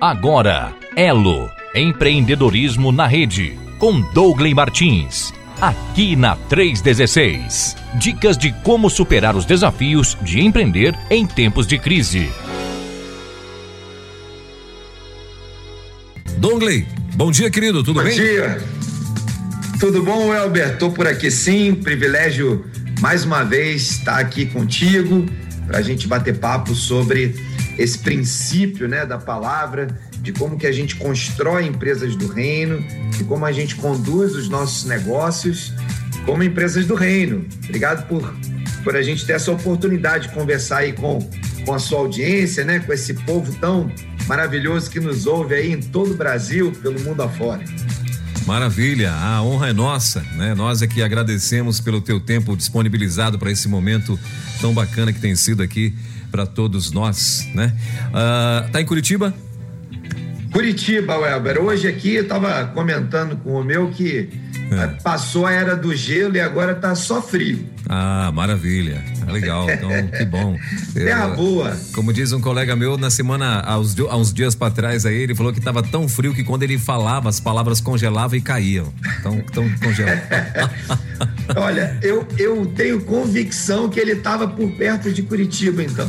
Agora, Elo, empreendedorismo na rede, com Douglas Martins, aqui na 316. Dicas de como superar os desafios de empreender em tempos de crise. Dongley, bom dia, querido, tudo bom bem? Bom dia. Tudo bom, Elber? Tô por aqui sim, privilégio mais uma vez estar aqui contigo para a gente bater papo sobre esse princípio, né, da palavra, de como que a gente constrói empresas do reino, de como a gente conduz os nossos negócios como empresas do reino. Obrigado por por a gente ter essa oportunidade de conversar aí com, com a sua audiência, né, com esse povo tão maravilhoso que nos ouve aí em todo o Brasil, pelo mundo afora. Maravilha, a honra é nossa, né? Nós aqui agradecemos pelo teu tempo disponibilizado para esse momento tão bacana que tem sido aqui para todos nós, né? Uh, tá em Curitiba? Curitiba, Welber. Hoje aqui eu estava comentando com o meu que é. passou a era do gelo e agora tá só frio. Ah, maravilha. Ah, legal. Então, que bom. Terra é, boa. Como diz um colega meu, na semana, há uns, há uns dias para trás aí, ele falou que tava tão frio que quando ele falava, as palavras congelavam e caíam. Então, tão congelado. Olha, eu, eu tenho convicção que ele estava por perto de Curitiba, então.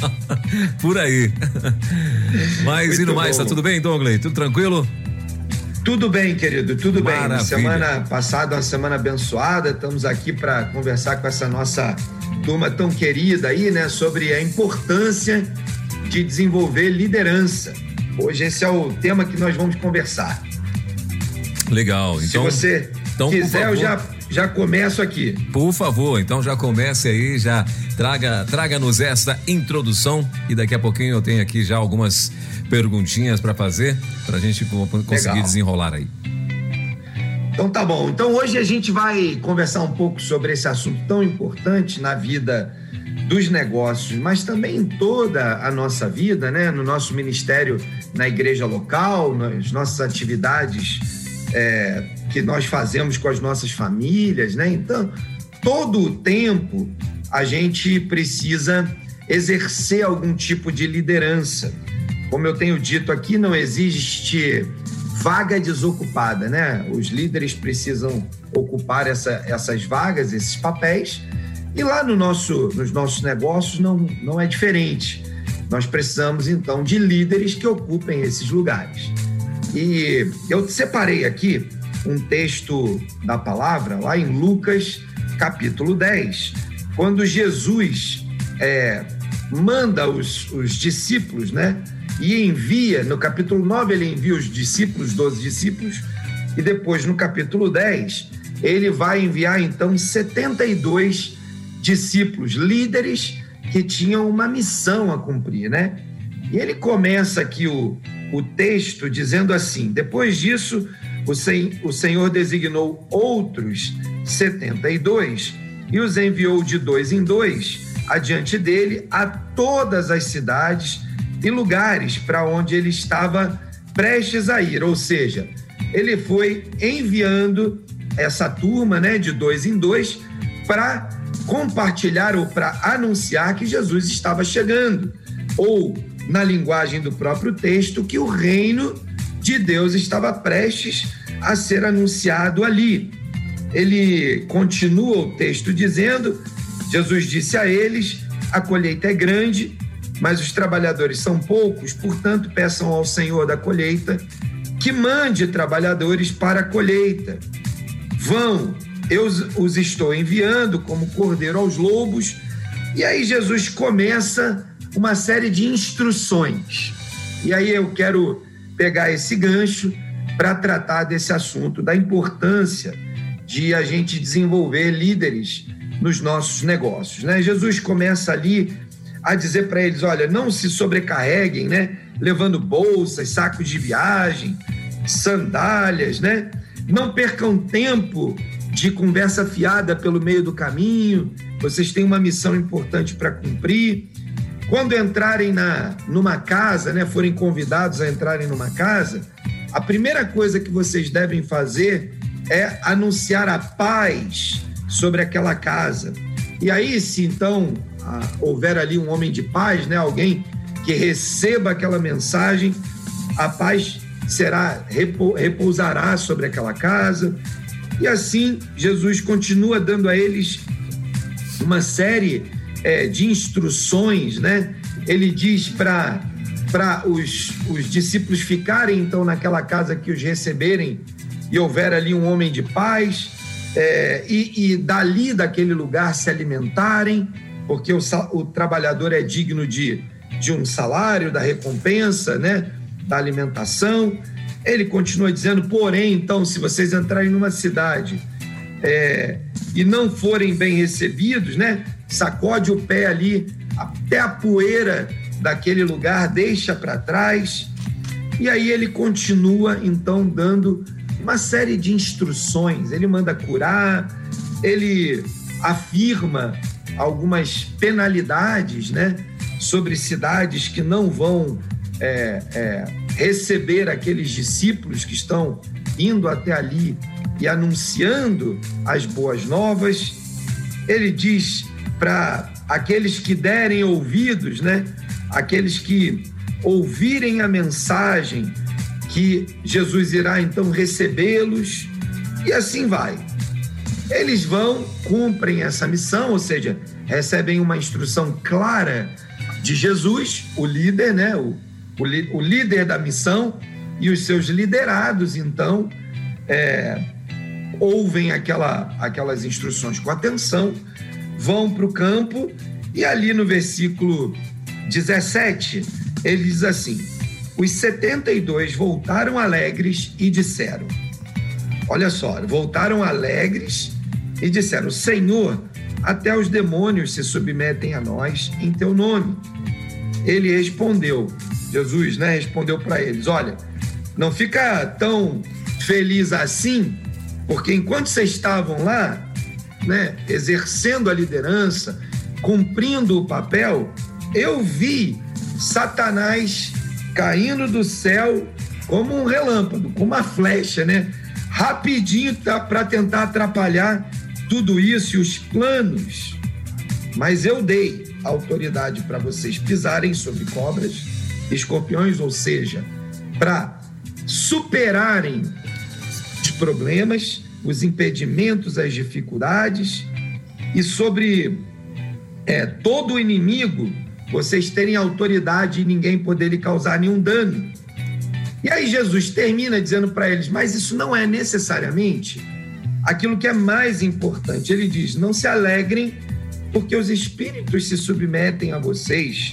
por aí. Mas Muito indo bom. mais, tá tudo bem, Douglas? Tudo tranquilo? Tudo bem, querido, tudo Maravilha. bem. Semana passada, uma semana abençoada. Estamos aqui para conversar com essa nossa turma tão querida aí, né, sobre a importância de desenvolver liderança. Hoje esse é o tema que nós vamos conversar. Legal. Então, Se você então, quiser, eu já já começo aqui. Por favor, então já comece aí, já traga traga-nos essa introdução e daqui a pouquinho eu tenho aqui já algumas perguntinhas para fazer para a gente conseguir Legal. desenrolar aí. Então tá bom. Então hoje a gente vai conversar um pouco sobre esse assunto tão importante na vida dos negócios, mas também em toda a nossa vida, né? No nosso ministério, na igreja local, nas nossas atividades é, que nós fazemos com as nossas famílias, né? Então, todo o tempo a gente precisa exercer algum tipo de liderança. Como eu tenho dito aqui, não existe vaga desocupada, né? Os líderes precisam ocupar essa, essas vagas, esses papéis, e lá no nosso, nos nossos negócios não, não é diferente. Nós precisamos, então, de líderes que ocupem esses lugares. E eu separei aqui um texto da palavra, lá em Lucas, capítulo 10, quando Jesus é, manda os, os discípulos, né? E envia, no capítulo 9, ele envia os discípulos, 12 discípulos, e depois no capítulo 10, ele vai enviar então 72 discípulos, líderes que tinham uma missão a cumprir, né? E ele começa aqui o, o texto dizendo assim: depois disso, o, sen, o Senhor designou outros 72 e os enviou de dois em dois adiante dele a todas as cidades e lugares para onde ele estava prestes a ir, ou seja, ele foi enviando essa turma, né, de dois em dois, para compartilhar ou para anunciar que Jesus estava chegando, ou na linguagem do próprio texto, que o reino de Deus estava prestes a ser anunciado ali. Ele continua o texto dizendo: Jesus disse a eles: a colheita é grande, mas os trabalhadores são poucos, portanto, peçam ao Senhor da colheita que mande trabalhadores para a colheita. Vão, eu os estou enviando como cordeiro aos lobos. E aí Jesus começa uma série de instruções. E aí eu quero pegar esse gancho para tratar desse assunto, da importância de a gente desenvolver líderes nos nossos negócios. Né? Jesus começa ali a dizer para eles: olha, não se sobrecarreguem, né? levando bolsas, sacos de viagem, sandálias, né? não percam tempo de conversa fiada pelo meio do caminho, vocês têm uma missão importante para cumprir. Quando entrarem na, numa casa, né, forem convidados a entrarem numa casa, a primeira coisa que vocês devem fazer é anunciar a paz sobre aquela casa. E aí, se então houver ali um homem de paz, né, alguém que receba aquela mensagem, a paz será repousará sobre aquela casa. E assim Jesus continua dando a eles uma série é, de instruções, né? Ele diz para para os, os discípulos ficarem então naquela casa que os receberem e houver ali um homem de paz é, e, e dali daquele lugar se alimentarem, porque o, o trabalhador é digno de, de um salário, da recompensa, né? Da alimentação. Ele continua dizendo, porém, então, se vocês entrarem numa cidade é, e não forem bem recebidos, né? Sacode o pé ali até a poeira daquele lugar, deixa para trás. E aí ele continua então dando uma série de instruções. Ele manda curar, ele afirma algumas penalidades, né, sobre cidades que não vão é, é, receber aqueles discípulos que estão indo até ali e anunciando as boas novas. Ele diz para aqueles que derem ouvidos, né, aqueles que ouvirem a mensagem, que Jesus irá então recebê-los, e assim vai. Eles vão, cumprem essa missão, ou seja, recebem uma instrução clara de Jesus, o líder, né? o, o, o líder da missão, e os seus liderados, então, é, ouvem aquela, aquelas instruções com atenção, vão para o campo, e ali no versículo 17, ele diz assim: Os 72 voltaram alegres e disseram: Olha só, voltaram alegres e disseram: Senhor, até os demônios se submetem a nós em teu nome. Ele respondeu, Jesus, né, respondeu para eles: Olha, não fica tão feliz assim, porque enquanto vocês estavam lá, né, exercendo a liderança, cumprindo o papel, eu vi Satanás caindo do céu como um relâmpago, como uma flecha, né? Rapidinho tá, para tentar atrapalhar tudo isso e os planos. Mas eu dei autoridade para vocês pisarem sobre cobras, escorpiões, ou seja, para superarem os problemas, os impedimentos, as dificuldades e sobre é, todo o inimigo vocês terem autoridade e ninguém poder lhe causar nenhum dano. E aí Jesus termina dizendo para eles: Mas isso não é necessariamente aquilo que é mais importante. Ele diz: Não se alegrem porque os espíritos se submetem a vocês,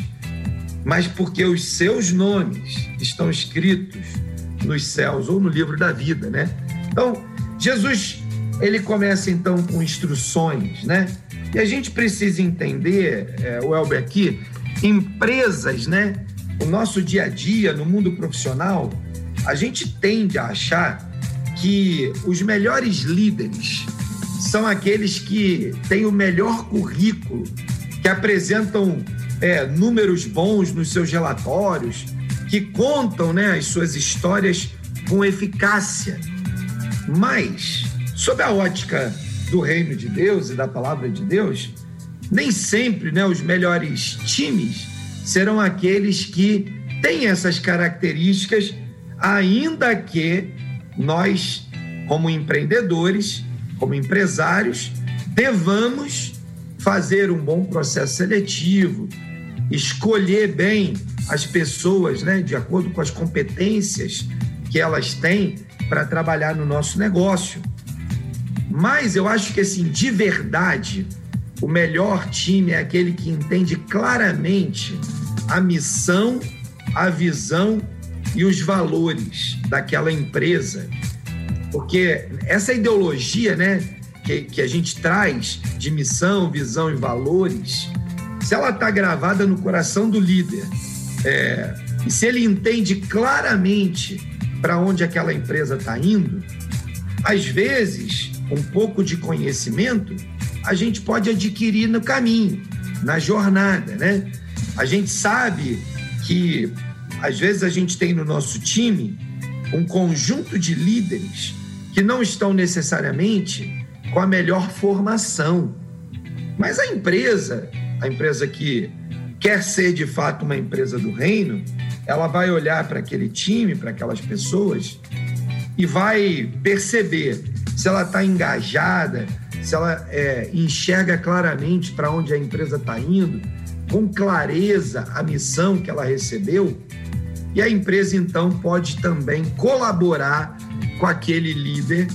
mas porque os seus nomes estão escritos nos céus ou no livro da vida, né? Então, Jesus ele começa então com instruções, né? E a gente precisa entender, é, o Elber aqui, empresas, né? O nosso dia a dia no mundo profissional, a gente tende a achar que os melhores líderes são aqueles que têm o melhor currículo, que apresentam é, números bons nos seus relatórios, que contam né, as suas histórias com eficácia. Mas, sob a ótica do reino de Deus e da palavra de Deus, nem sempre né, os melhores times serão aqueles que têm essas características, ainda que nós, como empreendedores, como empresários, devamos fazer um bom processo seletivo, escolher bem as pessoas, né, de acordo com as competências que elas têm para trabalhar no nosso negócio. Mas eu acho que assim, de verdade, o melhor time é aquele que entende claramente a missão, a visão e os valores daquela empresa. Porque essa ideologia né, que, que a gente traz de missão, visão e valores, se ela está gravada no coração do líder, é, e se ele entende claramente para onde aquela empresa está indo, às vezes, um pouco de conhecimento a gente pode adquirir no caminho, na jornada, né? A gente sabe que às vezes a gente tem no nosso time um conjunto de líderes que não estão necessariamente com a melhor formação. Mas a empresa, a empresa que quer ser de fato uma empresa do reino, ela vai olhar para aquele time, para aquelas pessoas e vai perceber se ela está engajada, se ela é, enxerga claramente para onde a empresa está indo, com clareza a missão que ela recebeu, e a empresa então pode também colaborar com aquele líder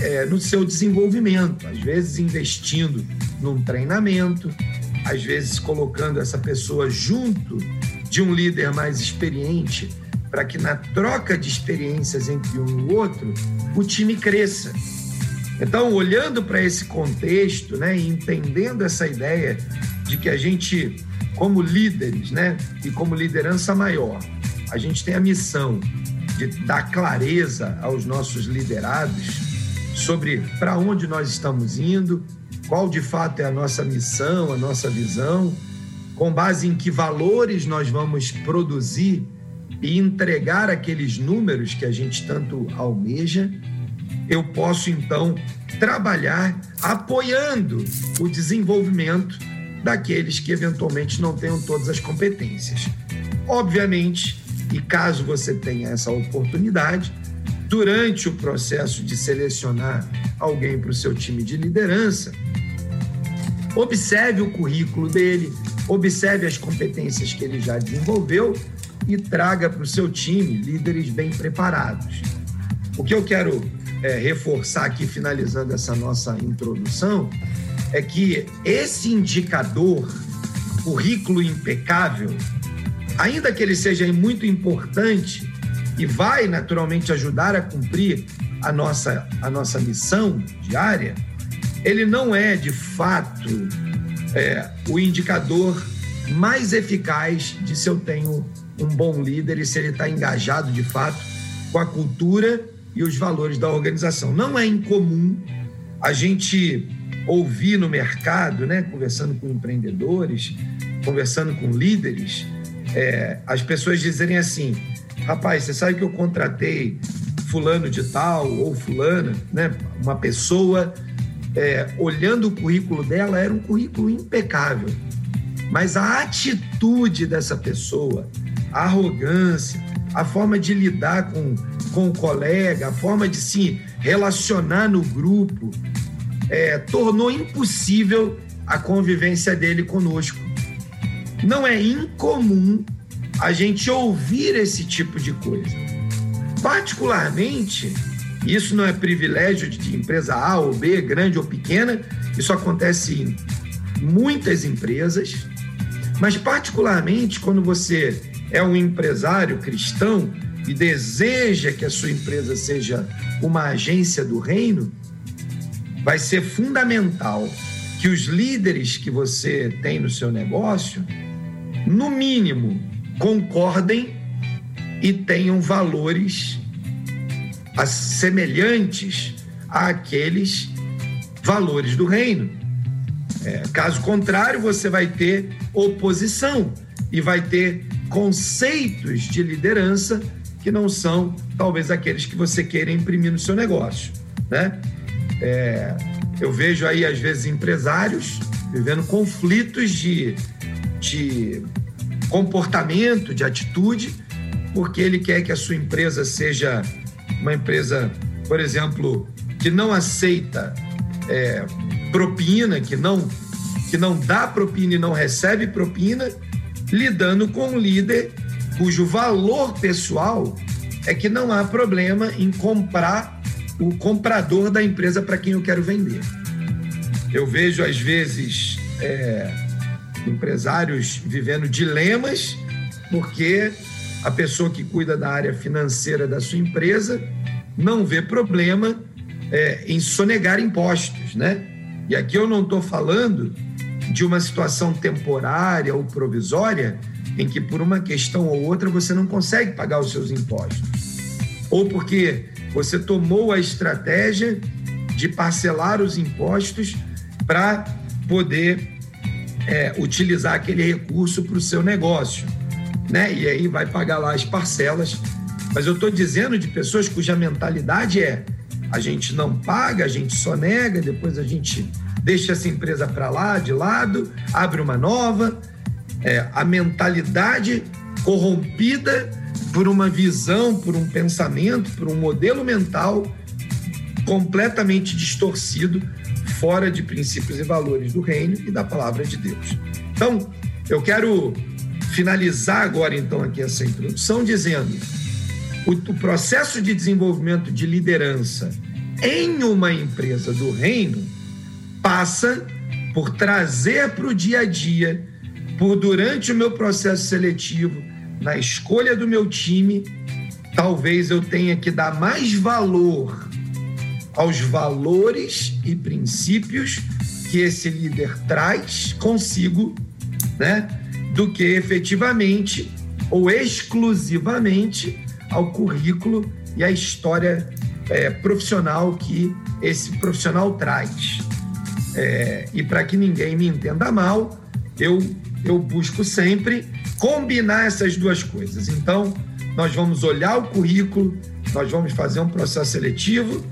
é, no seu desenvolvimento, às vezes investindo num treinamento, às vezes colocando essa pessoa junto de um líder mais experiente, para que na troca de experiências entre um e o outro, o time cresça. Então, olhando para esse contexto, né, e entendendo essa ideia de que a gente, como líderes, né, e como liderança maior, a gente tem a missão de dar clareza aos nossos liderados sobre para onde nós estamos indo, qual de fato é a nossa missão, a nossa visão, com base em que valores nós vamos produzir e entregar aqueles números que a gente tanto almeja, eu posso então trabalhar apoiando o desenvolvimento daqueles que eventualmente não tenham todas as competências. Obviamente, e caso você tenha essa oportunidade, durante o processo de selecionar alguém para o seu time de liderança, observe o currículo dele, observe as competências que ele já desenvolveu e traga para o seu time líderes bem preparados. O que eu quero é, reforçar aqui, finalizando essa nossa introdução, é que esse indicador, currículo impecável, ainda que ele seja muito importante, e vai naturalmente ajudar a cumprir a nossa, a nossa missão diária, ele não é de fato é, o indicador mais eficaz de se eu tenho um bom líder e se ele está engajado de fato com a cultura e os valores da organização. Não é incomum a gente ouvir no mercado, né, conversando com empreendedores, conversando com líderes, é, as pessoas dizerem assim: rapaz, você sabe que eu contratei fulano de tal ou fulana, né? Uma pessoa, é, olhando o currículo dela, era um currículo impecável. Mas a atitude dessa pessoa, a arrogância, a forma de lidar com, com o colega, a forma de se relacionar no grupo, é, tornou impossível a convivência dele conosco. Não é incomum a gente ouvir esse tipo de coisa. Particularmente, isso não é privilégio de empresa A ou B, grande ou pequena, isso acontece em muitas empresas, mas particularmente quando você é um empresário cristão e deseja que a sua empresa seja uma agência do reino, vai ser fundamental que os líderes que você tem no seu negócio, no mínimo, concordem e tenham valores semelhantes àqueles valores do reino. É, caso contrário, você vai ter oposição e vai ter conceitos de liderança que não são talvez aqueles que você queira imprimir no seu negócio, né? É, eu vejo aí às vezes empresários vivendo conflitos de, de comportamento, de atitude, porque ele quer que a sua empresa seja uma empresa, por exemplo, que não aceita é, propina, que não, que não dá propina e não recebe propina, lidando com um líder cujo valor pessoal é que não há problema em comprar o comprador da empresa para quem eu quero vender. Eu vejo, às vezes, é, empresários vivendo dilemas, porque a pessoa que cuida da área financeira da sua empresa não vê problema é, em sonegar impostos, né? E aqui eu não estou falando de uma situação temporária ou provisória em que por uma questão ou outra você não consegue pagar os seus impostos, ou porque você tomou a estratégia de parcelar os impostos para poder é, utilizar aquele recurso para o seu negócio, né? E aí vai pagar lá as parcelas. Mas eu estou dizendo de pessoas cuja mentalidade é a gente não paga, a gente só nega, depois a gente deixa essa empresa para lá, de lado, abre uma nova. é, a mentalidade corrompida por uma visão, por um pensamento, por um modelo mental completamente distorcido, fora de princípios e valores do reino e da palavra de Deus. Então, eu quero finalizar agora então aqui essa introdução dizendo o, o processo de desenvolvimento de liderança em uma empresa do reino passa por trazer para o dia a dia, por durante o meu processo seletivo, na escolha do meu time, talvez eu tenha que dar mais valor aos valores e princípios que esse líder traz consigo, né, do que efetivamente ou exclusivamente ao currículo e à história é, profissional que esse profissional traz. É, e para que ninguém me entenda mal, eu, eu busco sempre combinar essas duas coisas. Então, nós vamos olhar o currículo, nós vamos fazer um processo seletivo,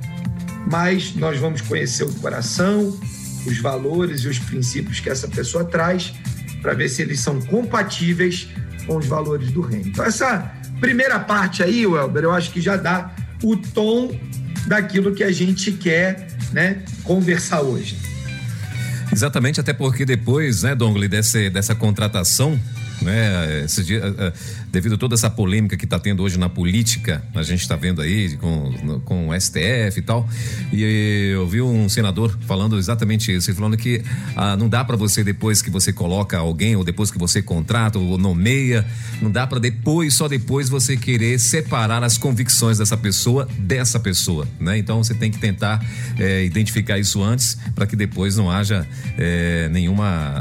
mas nós vamos conhecer o coração, os valores e os princípios que essa pessoa traz para ver se eles são compatíveis com os valores do reino. Então, essa primeira parte aí, Welber, eu acho que já dá o tom daquilo que a gente quer né, conversar hoje. Exatamente, até porque depois, né, Dongli, dessa, dessa contratação, né? Dia, devido a toda essa polêmica que está tendo hoje na política, a gente está vendo aí com, com o STF e tal, e eu vi um senador falando exatamente isso, falando que ah, não dá para você depois que você coloca alguém ou depois que você contrata ou nomeia, não dá para depois, só depois você querer separar as convicções dessa pessoa dessa pessoa, né? Então você tem que tentar é, identificar isso antes para que depois não haja é, nenhuma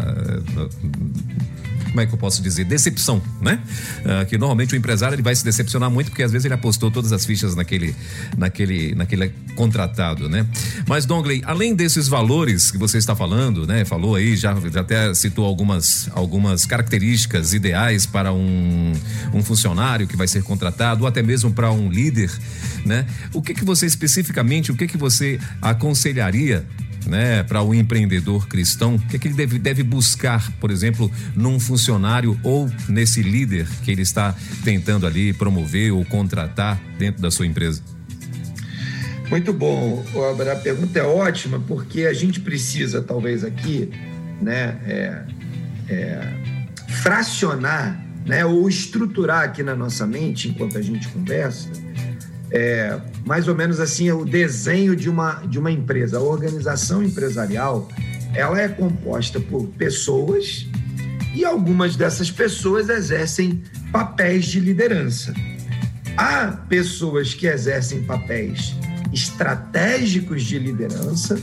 como é que eu posso dizer, decepção, né? Uh, que normalmente o empresário ele vai se decepcionar muito porque às vezes ele apostou todas as fichas naquele, naquele, naquele contratado, né? Mas Dongley, além desses valores que você está falando, né? Falou aí, já, já até citou algumas, algumas características ideais para um, um funcionário que vai ser contratado ou até mesmo para um líder, né? O que que você especificamente, o que que você aconselharia né, para o um empreendedor cristão? O que, é que ele deve, deve buscar, por exemplo, num funcionário ou nesse líder que ele está tentando ali promover ou contratar dentro da sua empresa? Muito bom, a pergunta é ótima porque a gente precisa talvez aqui, né, é, é, fracionar, né, ou estruturar aqui na nossa mente enquanto a gente conversa é, mais ou menos assim é o desenho de uma, de uma empresa. A organização empresarial ela é composta por pessoas e algumas dessas pessoas exercem papéis de liderança. Há pessoas que exercem papéis estratégicos de liderança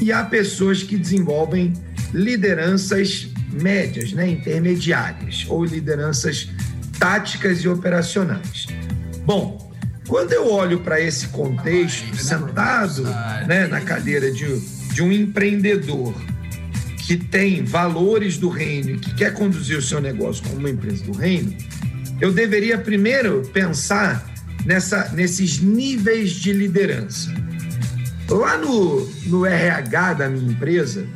e há pessoas que desenvolvem lideranças médias, né, intermediárias ou lideranças táticas e operacionais. Bom, quando eu olho para esse contexto, sentado né, na cadeira de, de um empreendedor que tem valores do reino e que quer conduzir o seu negócio como uma empresa do reino, eu deveria primeiro pensar nessa, nesses níveis de liderança. Lá no, no RH da minha empresa,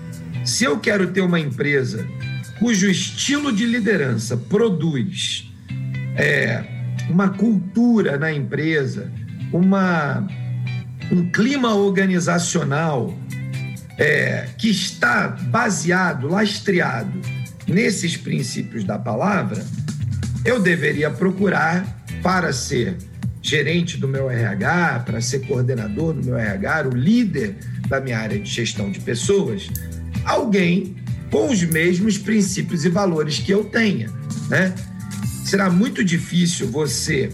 se eu quero ter uma empresa cujo estilo de liderança produz é, uma cultura na empresa, uma, um clima organizacional é, que está baseado, lastreado nesses princípios da palavra, eu deveria procurar para ser gerente do meu RH, para ser coordenador do meu RH, o líder da minha área de gestão de pessoas, alguém com os mesmos princípios e valores que eu tenha, né? Será muito difícil você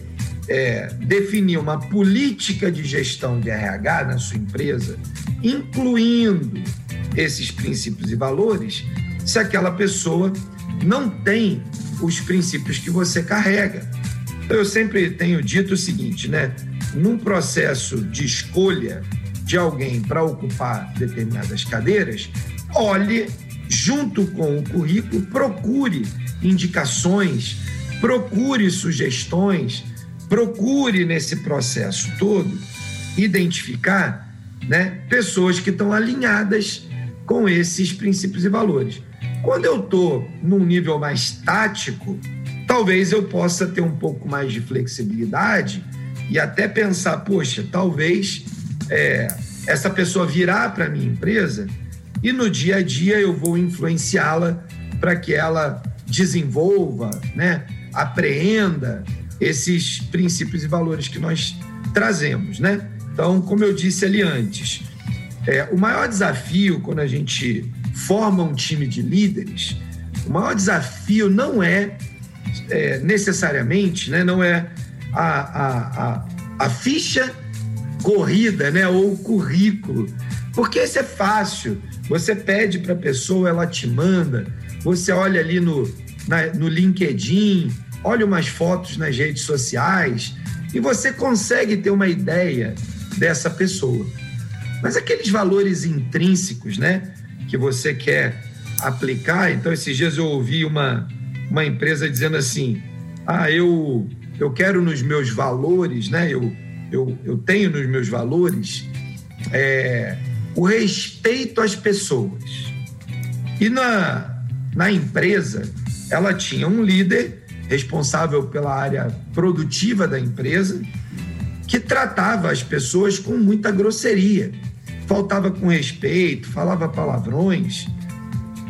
é, definir uma política de gestão de RH na sua empresa, incluindo esses princípios e valores, se aquela pessoa não tem os princípios que você carrega. Eu sempre tenho dito o seguinte, né? Num processo de escolha de alguém para ocupar determinadas cadeiras, olhe junto com o currículo, procure indicações procure sugestões, procure nesse processo todo identificar né, pessoas que estão alinhadas com esses princípios e valores. Quando eu estou num nível mais tático, talvez eu possa ter um pouco mais de flexibilidade e até pensar, poxa, talvez é, essa pessoa virá para a minha empresa e no dia a dia eu vou influenciá-la para que ela desenvolva, né, apreenda esses princípios e valores que nós trazemos, né? Então, como eu disse ali antes, é, o maior desafio quando a gente forma um time de líderes, o maior desafio não é, é necessariamente, né, não é a, a, a, a ficha corrida, né, ou o currículo, porque isso é fácil. Você pede para a pessoa, ela te manda. Você olha ali no, na, no LinkedIn, olha umas fotos nas redes sociais e você consegue ter uma ideia dessa pessoa. Mas aqueles valores intrínsecos, né, que você quer aplicar. Então, esses dias eu ouvi uma, uma empresa dizendo assim: ah, eu, eu quero nos meus valores, né, eu, eu, eu tenho nos meus valores é, o respeito às pessoas. E na, na empresa, ela tinha um líder responsável pela área produtiva da empresa que tratava as pessoas com muita grosseria, faltava com respeito, falava palavrões.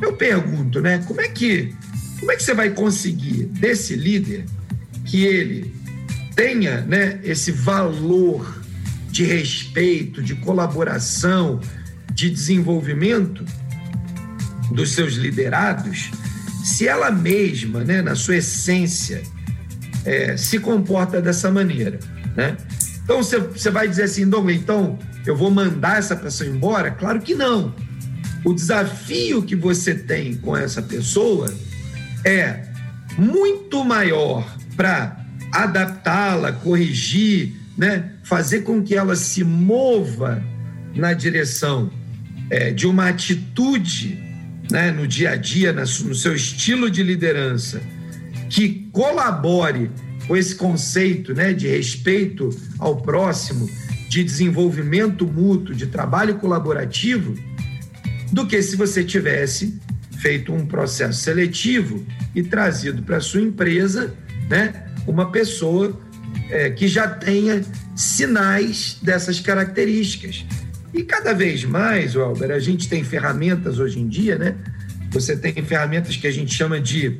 Eu pergunto, né? Como é que como é que você vai conseguir desse líder que ele tenha, né, esse valor de respeito, de colaboração, de desenvolvimento dos seus liderados, se ela mesma, né, na sua essência, é, se comporta dessa maneira, né? Então você, vai dizer assim, Douglas, então eu vou mandar essa pessoa embora? Claro que não. O desafio que você tem com essa pessoa é muito maior para adaptá-la, corrigir, né? fazer com que ela se mova na direção é, de uma atitude né, no dia a dia, no seu estilo de liderança, que colabore com esse conceito né, de respeito ao próximo, de desenvolvimento mútuo, de trabalho colaborativo, do que se você tivesse feito um processo seletivo e trazido para sua empresa né, uma pessoa é, que já tenha sinais dessas características. E cada vez mais, Welber, a gente tem ferramentas hoje em dia, né? Você tem ferramentas que a gente chama de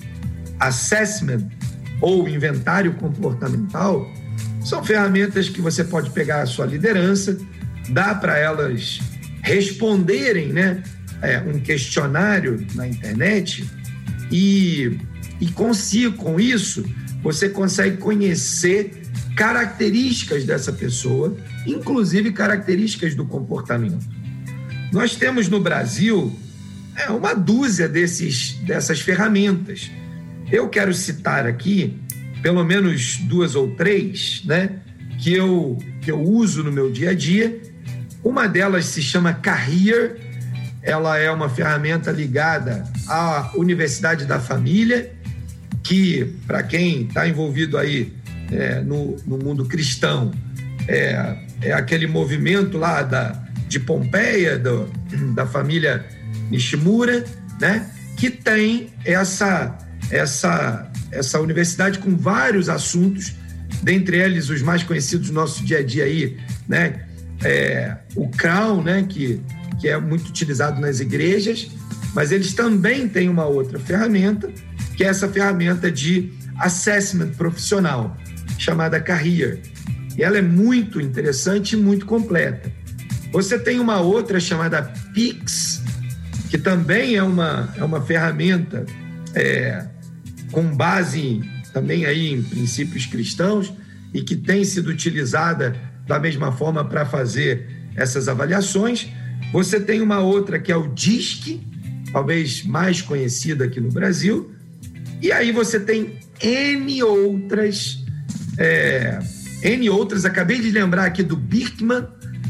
assessment ou inventário comportamental. São ferramentas que você pode pegar a sua liderança, dá para elas responderem, né? É, um questionário na internet e, e consigo, com isso, você consegue conhecer características dessa pessoa, inclusive características do comportamento. Nós temos no Brasil é, uma dúzia desses, dessas ferramentas. Eu quero citar aqui pelo menos duas ou três, né, que eu, que eu uso no meu dia a dia. Uma delas se chama Carrier, ela é uma ferramenta ligada à Universidade da Família, que, para quem está envolvido aí é, no, no, mundo cristão é, é, aquele movimento lá da, de Pompeia, do, da família Nishimura, né? que tem essa, essa, essa universidade com vários assuntos, dentre eles os mais conhecidos do nosso dia a dia aí, né? É, o Crown, né? que, que é muito utilizado nas igrejas, mas eles também têm uma outra ferramenta, que é essa ferramenta de assessment profissional, chamada Carrier. E ela é muito interessante e muito completa. Você tem uma outra chamada Pix, que também é uma, é uma ferramenta é, com base também aí em princípios cristãos e que tem sido utilizada da mesma forma para fazer essas avaliações. Você tem uma outra que é o DISC, talvez mais conhecida aqui no Brasil, e aí você tem N outras é, N outras. Acabei de lembrar aqui do Birkman,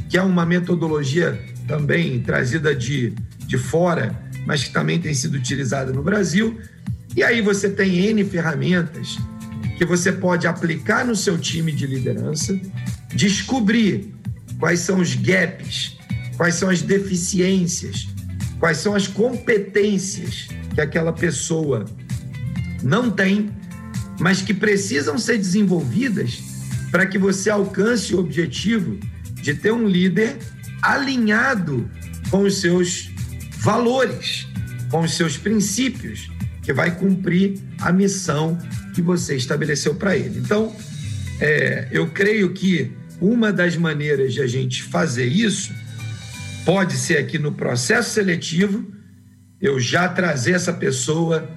que é uma metodologia também trazida de, de fora, mas que também tem sido utilizada no Brasil. E aí você tem N ferramentas que você pode aplicar no seu time de liderança, descobrir quais são os gaps, quais são as deficiências, quais são as competências que aquela pessoa não tem, mas que precisam ser desenvolvidas para que você alcance o objetivo de ter um líder alinhado com os seus valores, com os seus princípios, que vai cumprir a missão que você estabeleceu para ele. Então, é, eu creio que uma das maneiras de a gente fazer isso pode ser aqui no processo seletivo, eu já trazer essa pessoa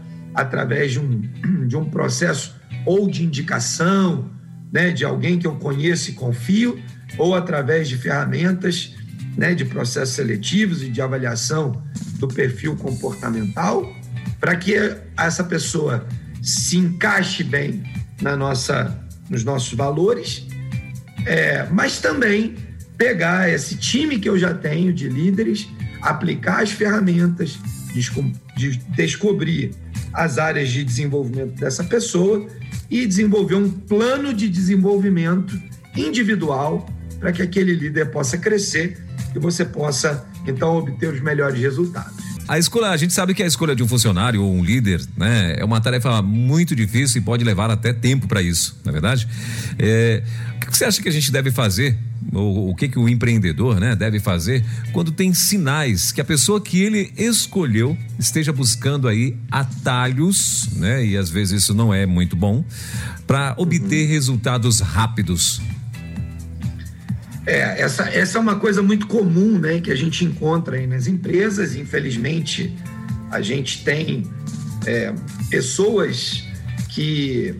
através de um, de um processo ou de indicação, né, de alguém que eu conheço e confio, ou através de ferramentas né, de processos seletivos e de avaliação do perfil comportamental, para que essa pessoa se encaixe bem na nossa, nos nossos valores, é, mas também pegar esse time que eu já tenho de líderes, aplicar as ferramentas, de descobrir as áreas de desenvolvimento dessa pessoa e desenvolver um plano de desenvolvimento individual para que aquele líder possa crescer e você possa então obter os melhores resultados. A escolha, a gente sabe que a escolha de um funcionário ou um líder, né, é uma tarefa muito difícil e pode levar até tempo para isso, na é verdade. É, o que você acha que a gente deve fazer o, o que, que o empreendedor né, deve fazer quando tem sinais que a pessoa que ele escolheu esteja buscando aí atalhos, né? E às vezes isso não é muito bom, para obter uhum. resultados rápidos. É, essa, essa é uma coisa muito comum, né, que a gente encontra aí nas empresas. Infelizmente, a gente tem é, pessoas que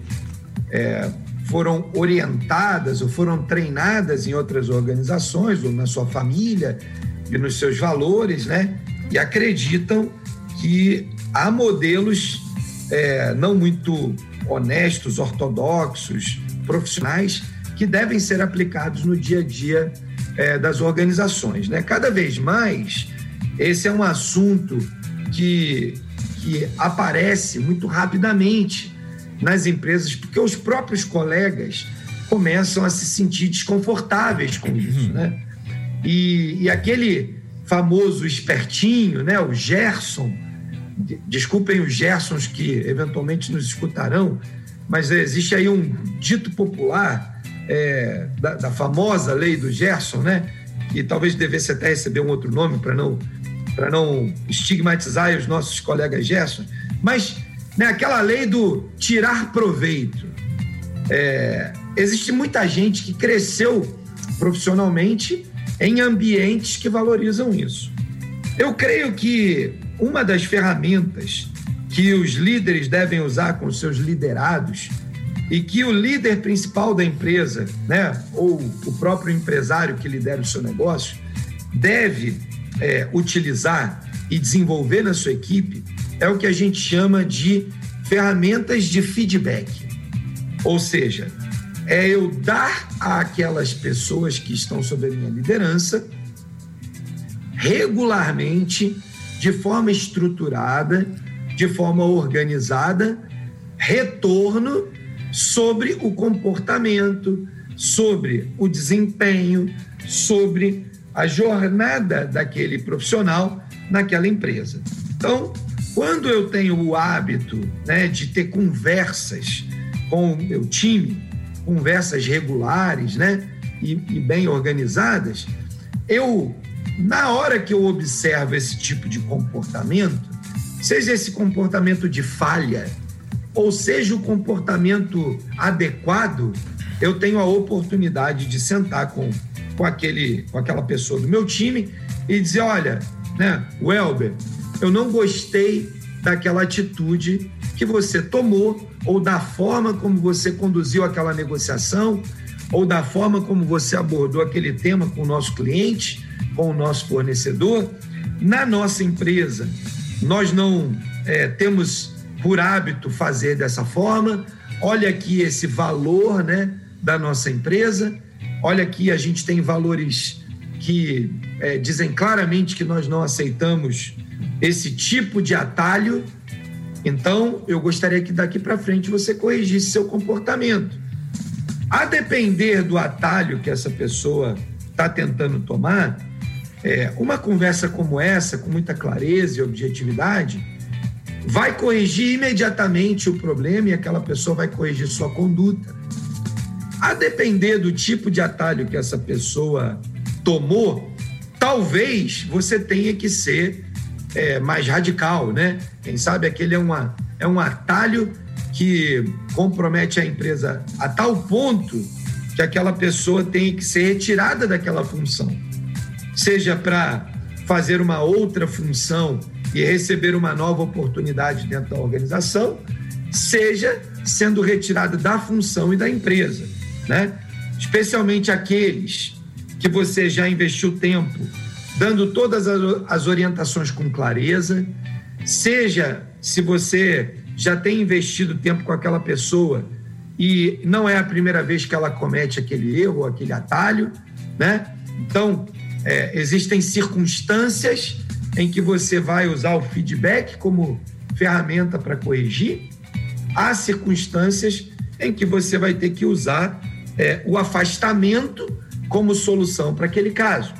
é, foram orientadas ou foram treinadas em outras organizações ou na sua família e nos seus valores, né? E acreditam que há modelos é, não muito honestos, ortodoxos, profissionais que devem ser aplicados no dia a dia é, das organizações, né? Cada vez mais esse é um assunto que, que aparece muito rapidamente nas empresas, porque os próprios colegas começam a se sentir desconfortáveis com isso, uhum. né? E, e aquele famoso espertinho, né, o Gerson, desculpem os Gersons que eventualmente nos escutarão, mas existe aí um dito popular é, da, da, famosa lei do Gerson, né? E talvez devesse até receber um outro nome para não para não estigmatizar os nossos colegas Gerson, mas né, aquela lei do tirar proveito. É, existe muita gente que cresceu profissionalmente em ambientes que valorizam isso. Eu creio que uma das ferramentas que os líderes devem usar com seus liderados e que o líder principal da empresa, né, ou o próprio empresário que lidera o seu negócio, deve é, utilizar e desenvolver na sua equipe é o que a gente chama de ferramentas de feedback. Ou seja, é eu dar àquelas pessoas que estão sob a minha liderança regularmente, de forma estruturada, de forma organizada, retorno sobre o comportamento, sobre o desempenho, sobre a jornada daquele profissional naquela empresa. Então, quando eu tenho o hábito né, de ter conversas com o meu time, conversas regulares né, e, e bem organizadas, eu, na hora que eu observo esse tipo de comportamento, seja esse comportamento de falha, ou seja o comportamento adequado, eu tenho a oportunidade de sentar com, com, aquele, com aquela pessoa do meu time e dizer: olha, né, Welber, eu não gostei daquela atitude que você tomou ou da forma como você conduziu aquela negociação ou da forma como você abordou aquele tema com o nosso cliente, com o nosso fornecedor. Na nossa empresa, nós não é, temos por hábito fazer dessa forma. Olha aqui esse valor né, da nossa empresa. Olha aqui, a gente tem valores que é, dizem claramente que nós não aceitamos esse tipo de atalho. Então, eu gostaria que daqui para frente você corrigisse seu comportamento. A depender do atalho que essa pessoa está tentando tomar, é, uma conversa como essa, com muita clareza e objetividade, vai corrigir imediatamente o problema e aquela pessoa vai corrigir sua conduta. A depender do tipo de atalho que essa pessoa tomou, talvez você tenha que ser é, mais radical, né? Quem sabe aquele é, uma, é um atalho que compromete a empresa a tal ponto que aquela pessoa tem que ser retirada daquela função, seja para fazer uma outra função e receber uma nova oportunidade dentro da organização, seja sendo retirada da função e da empresa, né? Especialmente aqueles que você já investiu tempo dando todas as orientações com clareza, seja se você já tem investido tempo com aquela pessoa e não é a primeira vez que ela comete aquele erro, aquele atalho, né? Então, é, existem circunstâncias em que você vai usar o feedback como ferramenta para corrigir, há circunstâncias em que você vai ter que usar é, o afastamento como solução para aquele caso,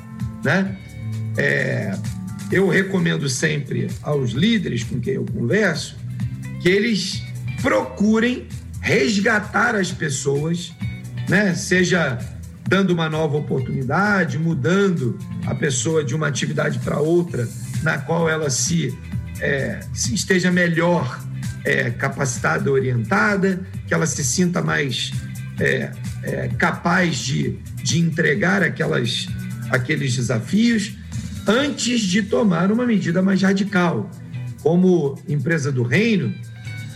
né? É, eu recomendo sempre aos líderes com quem eu converso que eles procurem resgatar as pessoas, né? seja dando uma nova oportunidade, mudando a pessoa de uma atividade para outra, na qual ela se, é, se esteja melhor é, capacitada, orientada, que ela se sinta mais é, é capaz de, de entregar aquelas, aqueles desafios antes de tomar uma medida mais radical. Como empresa do reino,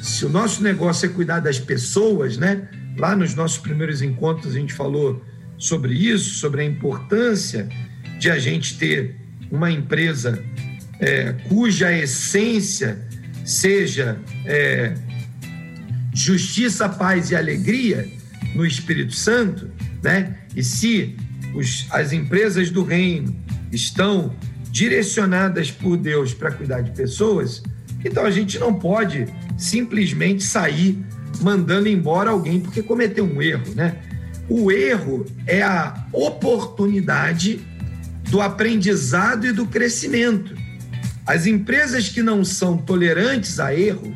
se o nosso negócio é cuidar das pessoas, né? Lá nos nossos primeiros encontros a gente falou sobre isso, sobre a importância de a gente ter uma empresa é, cuja essência seja é, justiça, paz e alegria no Espírito Santo, né? E se os, as empresas do reino estão direcionadas por Deus para cuidar de pessoas, então a gente não pode simplesmente sair mandando embora alguém porque cometeu um erro, né? O erro é a oportunidade do aprendizado e do crescimento. As empresas que não são tolerantes a erro,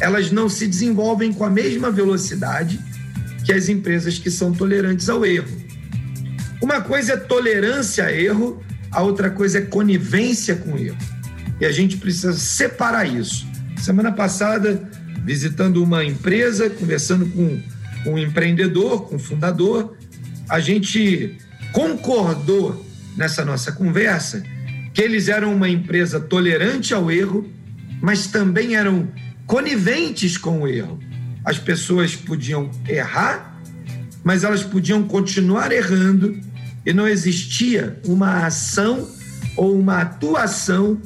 elas não se desenvolvem com a mesma velocidade que as empresas que são tolerantes ao erro. Uma coisa é tolerância a erro, a outra coisa é conivência com erro. E a gente precisa separar isso. Semana passada, visitando uma empresa, conversando com um empreendedor, um fundador, a gente concordou nessa nossa conversa que eles eram uma empresa tolerante ao erro, mas também eram coniventes com o erro. As pessoas podiam errar, mas elas podiam continuar errando e não existia uma ação ou uma atuação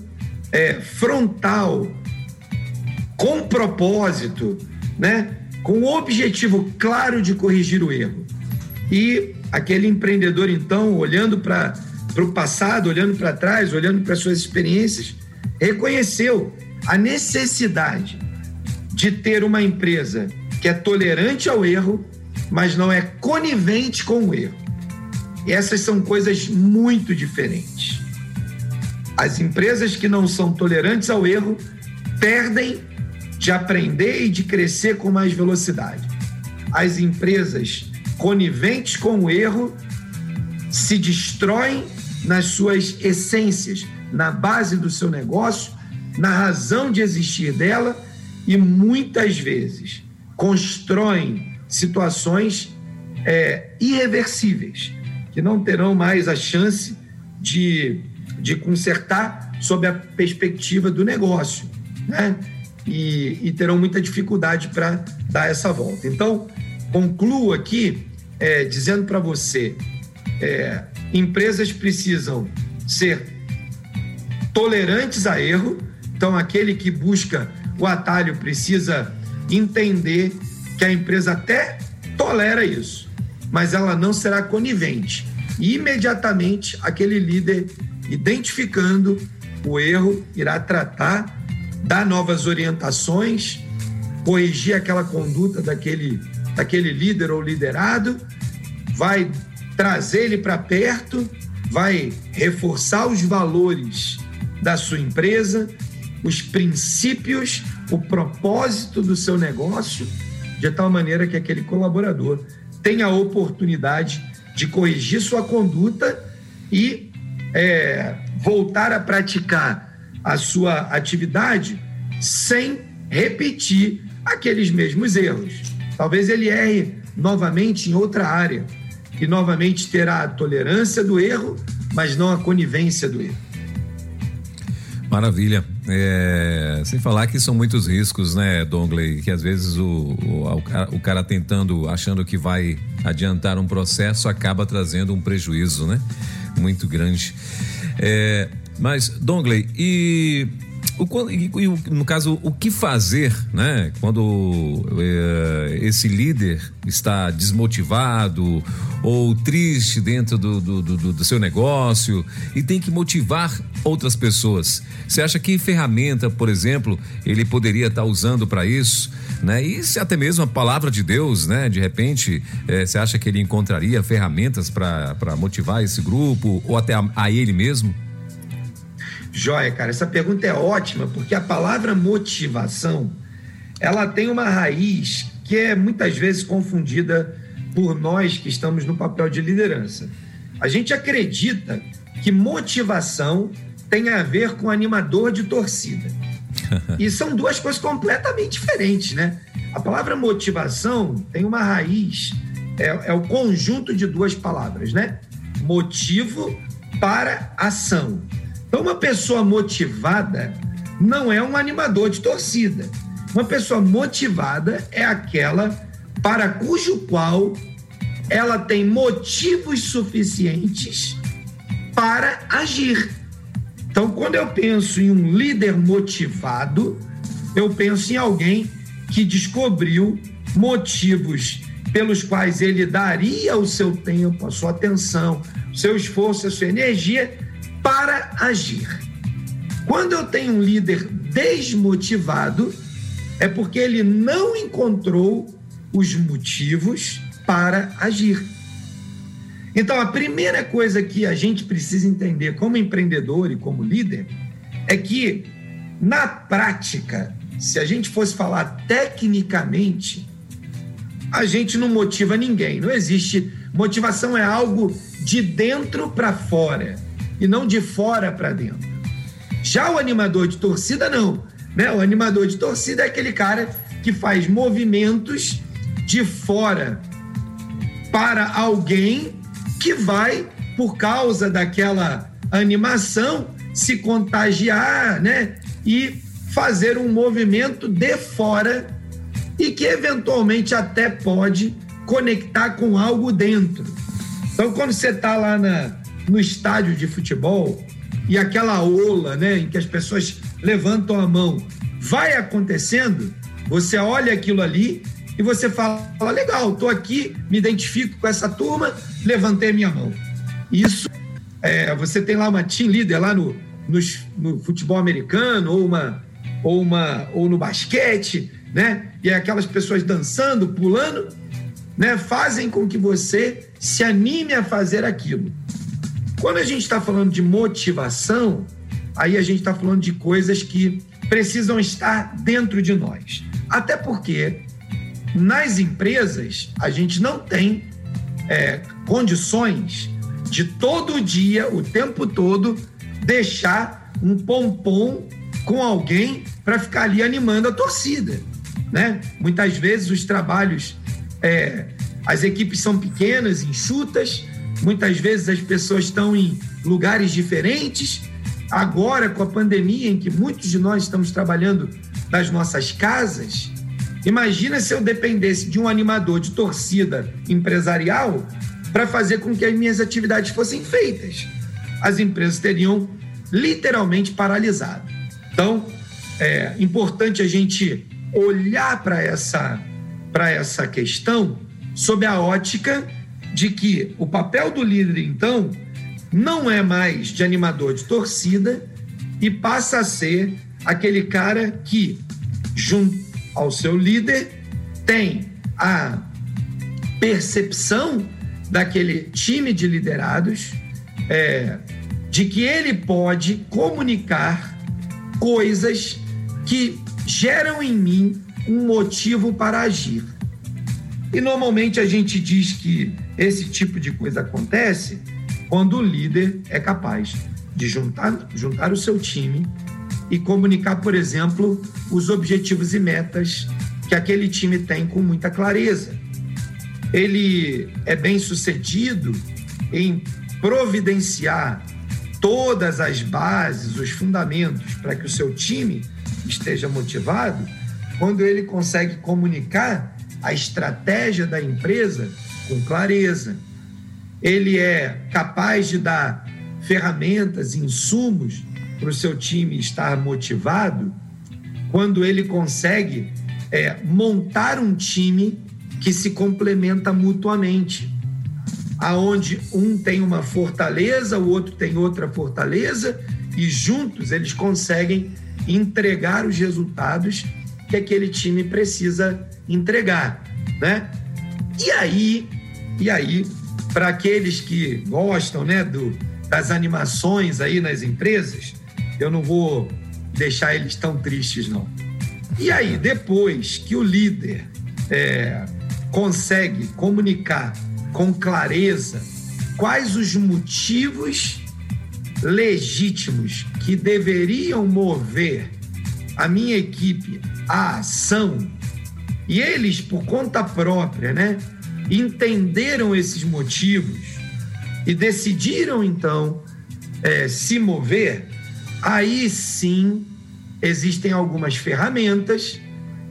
é, frontal, com propósito, né? Com o objetivo claro de corrigir o erro. E aquele empreendedor, então, olhando para o passado, olhando para trás, olhando para suas experiências, reconheceu a necessidade de ter uma empresa que é tolerante ao erro, mas não é conivente com o erro. Essas são coisas muito diferentes. As empresas que não são tolerantes ao erro perdem de aprender e de crescer com mais velocidade. As empresas coniventes com o erro se destroem nas suas essências, na base do seu negócio, na razão de existir dela e muitas vezes constroem situações é, irreversíveis que não terão mais a chance de, de consertar sob a perspectiva do negócio, né? E, e terão muita dificuldade para dar essa volta. Então, concluo aqui é, dizendo para você: é, empresas precisam ser tolerantes a erro, então, aquele que busca o atalho precisa entender que a empresa até tolera isso, mas ela não será conivente. E imediatamente aquele líder, identificando o erro, irá tratar, dar novas orientações, corrigir aquela conduta daquele, daquele líder ou liderado, vai trazer ele para perto, vai reforçar os valores da sua empresa, os princípios, o propósito do seu negócio, de tal maneira que aquele colaborador tenha a oportunidade de corrigir sua conduta e é, voltar a praticar a sua atividade sem repetir aqueles mesmos erros. Talvez ele erre novamente em outra área e novamente terá a tolerância do erro, mas não a conivência do erro. Maravilha. É, sem falar que são muitos riscos, né, Dongley? Que às vezes o, o, o, cara tentando, achando que vai adiantar um processo, acaba trazendo um prejuízo, né? Muito grande. É, mas, Dongley, e o, e, no caso, o que fazer, né? Quando é, esse líder está desmotivado ou triste dentro do, do, do, do, seu negócio e tem que motivar outras pessoas. Você acha que ferramenta, por exemplo, ele poderia estar usando para isso, né? E se até mesmo a palavra de Deus, né? De repente, é, você acha que ele encontraria ferramentas para motivar esse grupo ou até a, a ele mesmo? Joia, cara, essa pergunta é ótima, porque a palavra motivação, ela tem uma raiz que é muitas vezes confundida por nós que estamos no papel de liderança. A gente acredita que motivação tem a ver com animador de torcida. E são duas coisas completamente diferentes, né? A palavra motivação tem uma raiz, é, é o conjunto de duas palavras, né? Motivo para ação. Então, uma pessoa motivada não é um animador de torcida. Uma pessoa motivada é aquela para cujo qual ela tem motivos suficientes para agir. Então, quando eu penso em um líder motivado, eu penso em alguém que descobriu motivos pelos quais ele daria o seu tempo, a sua atenção, o seu esforço, a sua energia para agir. Quando eu tenho um líder desmotivado, é porque ele não encontrou os motivos para agir. Então, a primeira coisa que a gente precisa entender como empreendedor e como líder é que, na prática, se a gente fosse falar tecnicamente, a gente não motiva ninguém. Não existe. Motivação é algo de dentro para fora e não de fora para dentro. Já o animador de torcida, não. Né? O animador de torcida é aquele cara que faz movimentos de fora para alguém que vai, por causa daquela animação, se contagiar né? e fazer um movimento de fora e que eventualmente até pode conectar com algo dentro. Então, quando você está lá na, no estádio de futebol e aquela ola, né, em que as pessoas levantam a mão, vai acontecendo, você olha aquilo ali e você fala: legal, estou aqui, me identifico com essa turma, levantei minha mão. Isso, é, você tem lá uma team leader lá no, no, no futebol americano ou uma ou uma ou no basquete, né? E é aquelas pessoas dançando, pulando, né? Fazem com que você se anime a fazer aquilo. Quando a gente está falando de motivação, aí a gente está falando de coisas que precisam estar dentro de nós. Até porque nas empresas a gente não tem é, condições de todo dia, o tempo todo, deixar um pompom com alguém para ficar ali animando a torcida. Né? Muitas vezes os trabalhos, é, as equipes são pequenas, enxutas, Muitas vezes as pessoas estão em lugares diferentes. Agora, com a pandemia, em que muitos de nós estamos trabalhando das nossas casas, imagina se eu dependesse de um animador de torcida empresarial para fazer com que as minhas atividades fossem feitas. As empresas teriam literalmente paralisado. Então, é importante a gente olhar para essa, essa questão sob a ótica de que o papel do líder, então, não é mais de animador de torcida e passa a ser aquele cara que, junto ao seu líder, tem a percepção daquele time de liderados é, de que ele pode comunicar coisas que geram em mim um motivo para agir. E normalmente a gente diz que esse tipo de coisa acontece quando o líder é capaz de juntar, juntar o seu time e comunicar, por exemplo, os objetivos e metas que aquele time tem com muita clareza. Ele é bem sucedido em providenciar todas as bases, os fundamentos para que o seu time esteja motivado, quando ele consegue comunicar a estratégia da empresa com clareza. Ele é capaz de dar ferramentas, insumos para o seu time estar motivado quando ele consegue é, montar um time que se complementa mutuamente, aonde um tem uma fortaleza, o outro tem outra fortaleza e juntos eles conseguem entregar os resultados que aquele time precisa entregar, né? E aí, e aí, para aqueles que gostam, né, do, das animações aí nas empresas, eu não vou deixar eles tão tristes, não. E aí, depois que o líder é, consegue comunicar com clareza quais os motivos legítimos que deveriam mover a minha equipe à ação, e eles, por conta própria, né, entenderam esses motivos e decidiram, então, é, se mover, aí sim existem algumas ferramentas,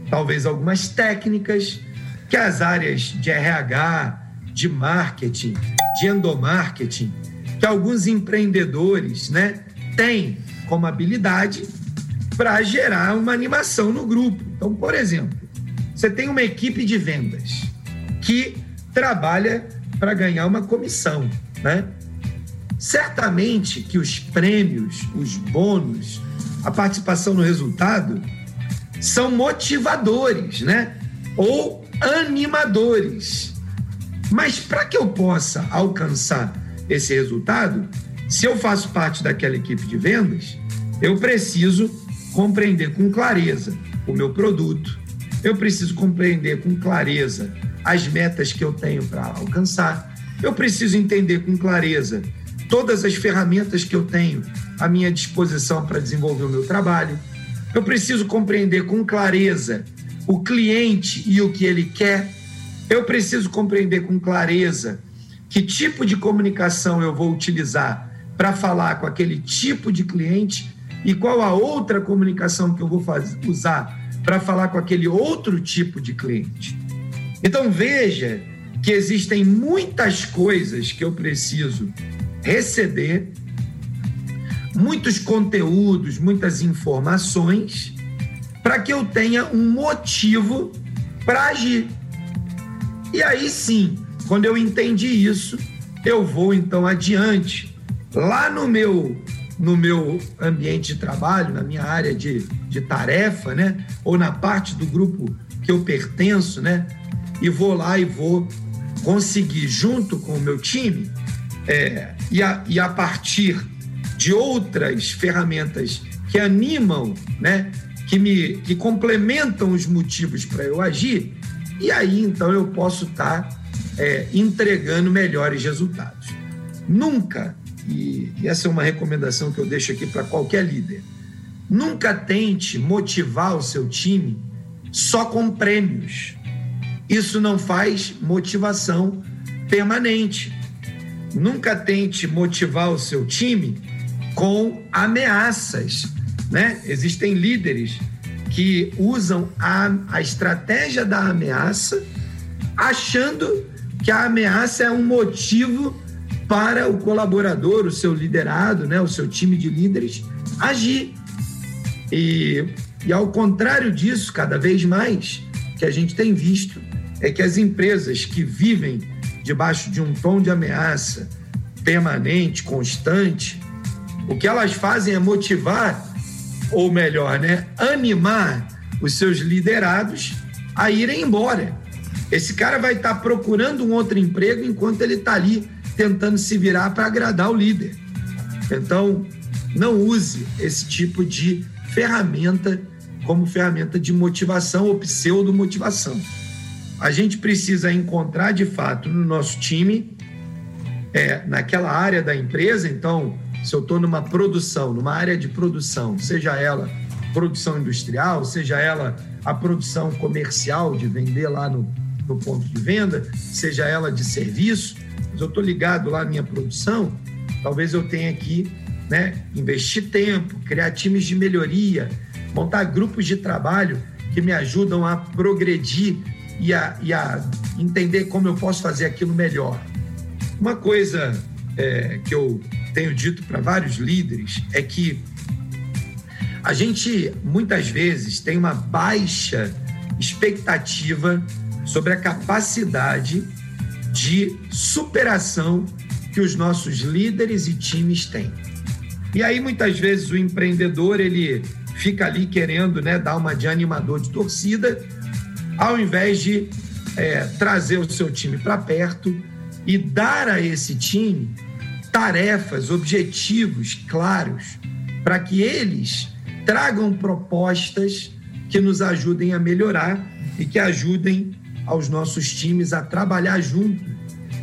talvez algumas técnicas, que as áreas de RH, de marketing, de endomarketing, que alguns empreendedores né, têm como habilidade para gerar uma animação no grupo. Então, por exemplo, você tem uma equipe de vendas que trabalha para ganhar uma comissão, né? Certamente que os prêmios, os bônus, a participação no resultado são motivadores, né? Ou animadores. Mas para que eu possa alcançar esse resultado, se eu faço parte daquela equipe de vendas, eu preciso compreender com clareza o meu produto, eu preciso compreender com clareza as metas que eu tenho para alcançar, eu preciso entender com clareza todas as ferramentas que eu tenho à minha disposição para desenvolver o meu trabalho. Eu preciso compreender com clareza o cliente e o que ele quer. Eu preciso compreender com clareza que tipo de comunicação eu vou utilizar para falar com aquele tipo de cliente e qual a outra comunicação que eu vou fazer, usar para falar com aquele outro tipo de cliente. Então veja que existem muitas coisas que eu preciso receber muitos conteúdos, muitas informações, para que eu tenha um motivo para agir. E aí sim, quando eu entendi isso, eu vou então adiante. Lá no meu no meu ambiente de trabalho, na minha área de, de tarefa, né? Ou na parte do grupo que eu pertenço, né? E vou lá e vou conseguir, junto com o meu time, é, e, a, e a partir de outras ferramentas que animam, né, que me que complementam os motivos para eu agir, e aí então eu posso estar tá, é, entregando melhores resultados. Nunca, e, e essa é uma recomendação que eu deixo aqui para qualquer líder, nunca tente motivar o seu time só com prêmios. Isso não faz motivação permanente. Nunca tente motivar o seu time com ameaças, né? Existem líderes que usam a, a estratégia da ameaça, achando que a ameaça é um motivo para o colaborador, o seu liderado, né, o seu time de líderes agir. E, e ao contrário disso, cada vez mais que a gente tem visto é que as empresas que vivem debaixo de um tom de ameaça permanente, constante, o que elas fazem é motivar, ou melhor, né, animar os seus liderados a irem embora. Esse cara vai estar procurando um outro emprego enquanto ele está ali tentando se virar para agradar o líder. Então, não use esse tipo de ferramenta como ferramenta de motivação ou pseudo-motivação. A gente precisa encontrar, de fato, no nosso time, é, naquela área da empresa, então, se eu estou numa produção, numa área de produção, seja ela produção industrial, seja ela a produção comercial de vender lá no, no ponto de venda, seja ela de serviço, mas eu estou ligado lá à minha produção, talvez eu tenha que né, investir tempo, criar times de melhoria, montar grupos de trabalho que me ajudam a progredir e a, e a entender como eu posso fazer aquilo melhor. Uma coisa é, que eu tenho dito para vários líderes é que a gente muitas vezes tem uma baixa expectativa sobre a capacidade de superação que os nossos líderes e times têm. E aí muitas vezes o empreendedor ele fica ali querendo né, dar uma de animador de torcida, ao invés de é, trazer o seu time para perto e dar a esse time tarefas, objetivos claros, para que eles tragam propostas que nos ajudem a melhorar e que ajudem aos nossos times a trabalhar junto,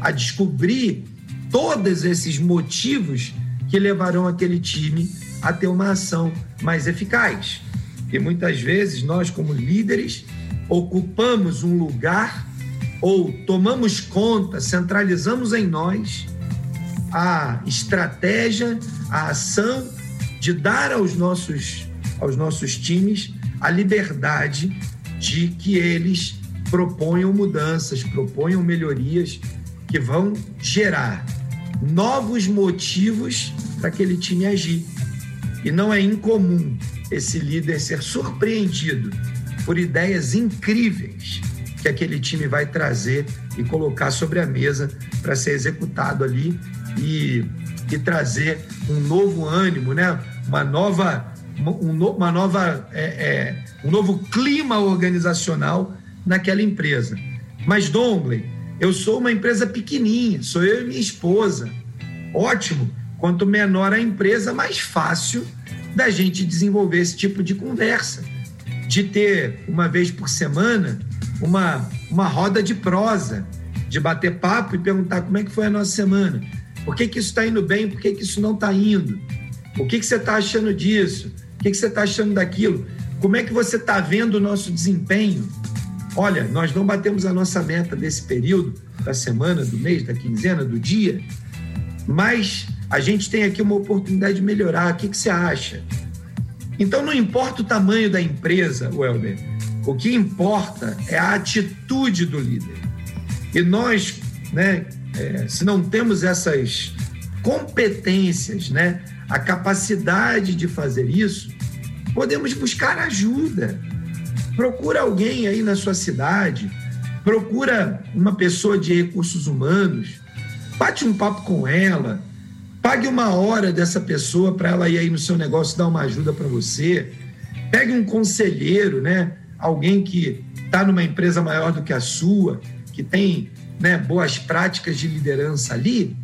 a descobrir todos esses motivos que levarão aquele time a ter uma ação mais eficaz. E muitas vezes nós, como líderes, ocupamos um lugar ou tomamos conta, centralizamos em nós a estratégia, a ação de dar aos nossos, aos nossos times a liberdade de que eles proponham mudanças, proponham melhorias que vão gerar novos motivos para aquele time agir. E não é incomum esse líder ser surpreendido por ideias incríveis que aquele time vai trazer e colocar sobre a mesa para ser executado ali e, e trazer um novo ânimo, né? uma nova, um, uma nova, é, é, um novo clima organizacional naquela empresa. Mas, Dongley, eu sou uma empresa pequenininha, sou eu e minha esposa. Ótimo, quanto menor a empresa, mais fácil da gente desenvolver esse tipo de conversa, de ter uma vez por semana uma, uma roda de prosa, de bater papo e perguntar como é que foi a nossa semana, por que, que isso está indo bem, por que, que isso não está indo, o que, que você está achando disso, o que, que você está achando daquilo, como é que você está vendo o nosso desempenho. Olha, nós não batemos a nossa meta desse período, da semana, do mês, da quinzena, do dia, mas a gente tem aqui uma oportunidade de melhorar. O que, que você acha? Então, não importa o tamanho da empresa, Welber, o que importa é a atitude do líder. E nós, né, é, se não temos essas competências, né, a capacidade de fazer isso, podemos buscar ajuda. Procura alguém aí na sua cidade, procura uma pessoa de recursos humanos, bate um papo com ela, pague uma hora dessa pessoa para ela ir aí no seu negócio dar uma ajuda para você. Pegue um conselheiro, né? Alguém que está numa empresa maior do que a sua, que tem né, boas práticas de liderança ali,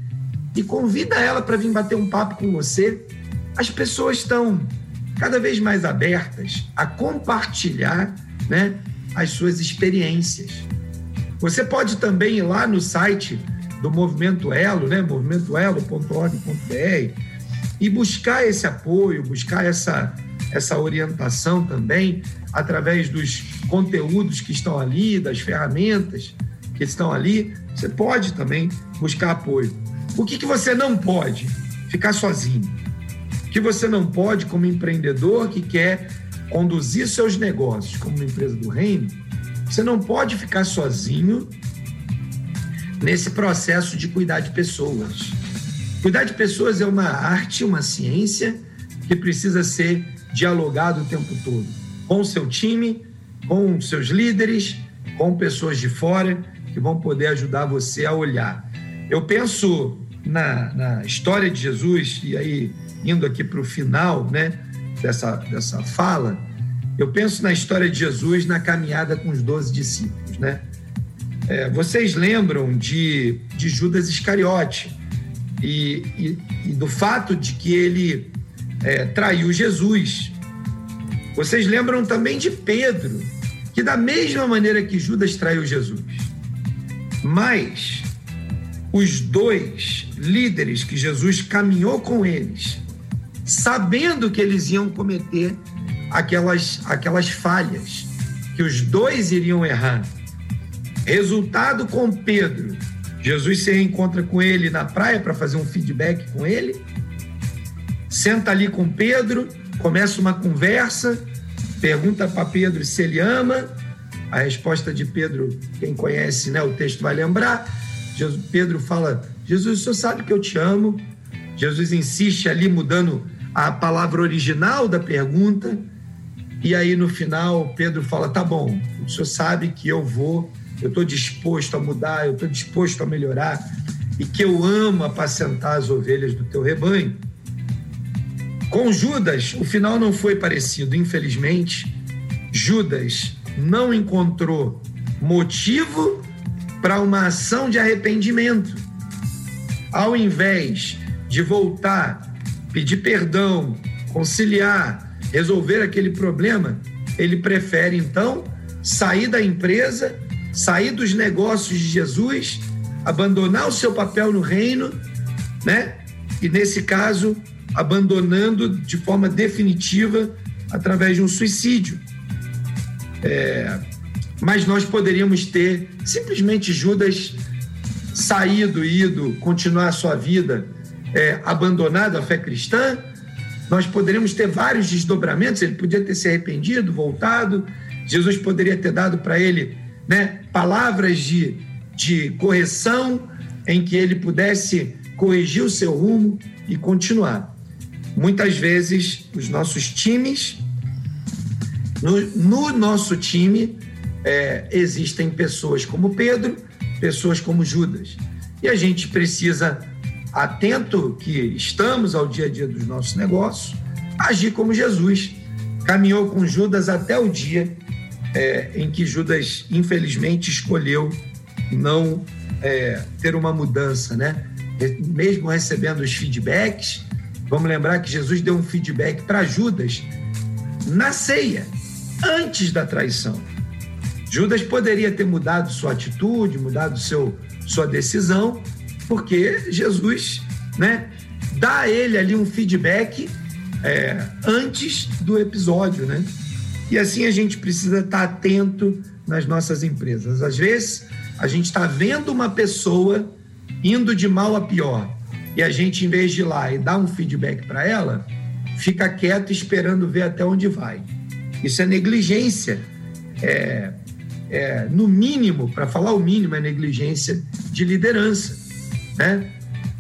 e convida ela para vir bater um papo com você. As pessoas estão cada vez mais abertas a compartilhar né, as suas experiências. Você pode também ir lá no site do Movimento Elo, né? movimentoelo.org.br, e buscar esse apoio, buscar essa, essa orientação também através dos conteúdos que estão ali, das ferramentas que estão ali. Você pode também buscar apoio. O que, que você não pode? Ficar sozinho. O que você não pode, como empreendedor que quer conduzir seus negócios como uma empresa do reino, você não pode ficar sozinho nesse processo de cuidar de pessoas. Cuidar de pessoas é uma arte, uma ciência que precisa ser dialogado o tempo todo com o seu time, com seus líderes, com pessoas de fora que vão poder ajudar você a olhar. Eu penso na, na história de Jesus, e aí indo aqui para o final né, dessa, dessa fala, eu penso na história de Jesus na caminhada com os doze discípulos, né? É, vocês lembram de, de Judas Iscariote e, e, e do fato de que ele é, traiu Jesus. Vocês lembram também de Pedro, que da mesma maneira que Judas traiu Jesus. Mas os dois líderes que Jesus caminhou com eles, sabendo que eles iam cometer aquelas, aquelas falhas, que os dois iriam errar. Resultado com Pedro: Jesus se reencontra com ele na praia para fazer um feedback com ele, senta ali com Pedro, começa uma conversa, pergunta para Pedro se ele ama. A resposta de Pedro, quem conhece né, o texto vai lembrar. Jesus, Pedro fala: Jesus, o senhor sabe que eu te amo. Jesus insiste ali, mudando a palavra original da pergunta. E aí, no final, Pedro fala: tá bom, o senhor sabe que eu vou, eu estou disposto a mudar, eu estou disposto a melhorar e que eu amo apacentar as ovelhas do teu rebanho. Com Judas, o final não foi parecido, infelizmente. Judas não encontrou motivo para uma ação de arrependimento. Ao invés de voltar, pedir perdão, conciliar, resolver aquele problema, ele prefere então sair da empresa, sair dos negócios de Jesus, abandonar o seu papel no reino, né? E nesse caso, abandonando de forma definitiva através de um suicídio. É, mas nós poderíamos ter simplesmente Judas saído, ido, continuar a sua vida, é, abandonado a fé cristã. Nós poderíamos ter vários desdobramentos. Ele podia ter se arrependido, voltado. Jesus poderia ter dado para ele né, palavras de, de correção em que ele pudesse corrigir o seu rumo e continuar. Muitas vezes, os nossos times, no, no nosso time, é, existem pessoas como Pedro, pessoas como Judas. E a gente precisa, atento que estamos ao dia a dia dos nossos negócios, agir como Jesus. Caminhou com Judas até o dia é, em que Judas, infelizmente, escolheu não é, ter uma mudança, né? Mesmo recebendo os feedbacks, vamos lembrar que Jesus deu um feedback para Judas na ceia, antes da traição. Judas poderia ter mudado sua atitude, mudado seu, sua decisão, porque Jesus né, dá a ele ali um feedback é, antes do episódio. Né? E assim a gente precisa estar atento nas nossas empresas. Às vezes, a gente está vendo uma pessoa indo de mal a pior e a gente, em vez de ir lá e dar um feedback para ela, fica quieto esperando ver até onde vai. Isso é negligência. É, é, no mínimo, para falar o mínimo, é negligência de liderança. Né?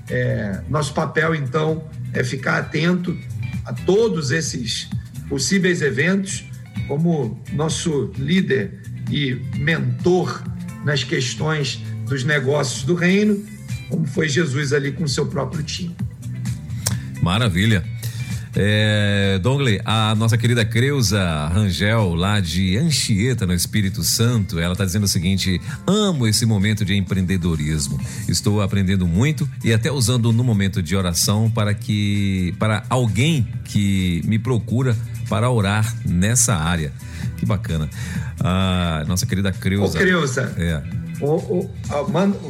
É, nosso papel, então, é ficar atento a todos esses possíveis eventos, como nosso líder e mentor nas questões dos negócios do reino, como foi Jesus ali com seu próprio time. Maravilha. É, Dongley, a nossa querida Creuza Rangel, lá de Anchieta, no Espírito Santo, ela está dizendo o seguinte: amo esse momento de empreendedorismo. Estou aprendendo muito e até usando no momento de oração para que para alguém que me procura para orar nessa área. Que bacana. A nossa querida Creuza. Ô, Creuza. É. Ô, ô,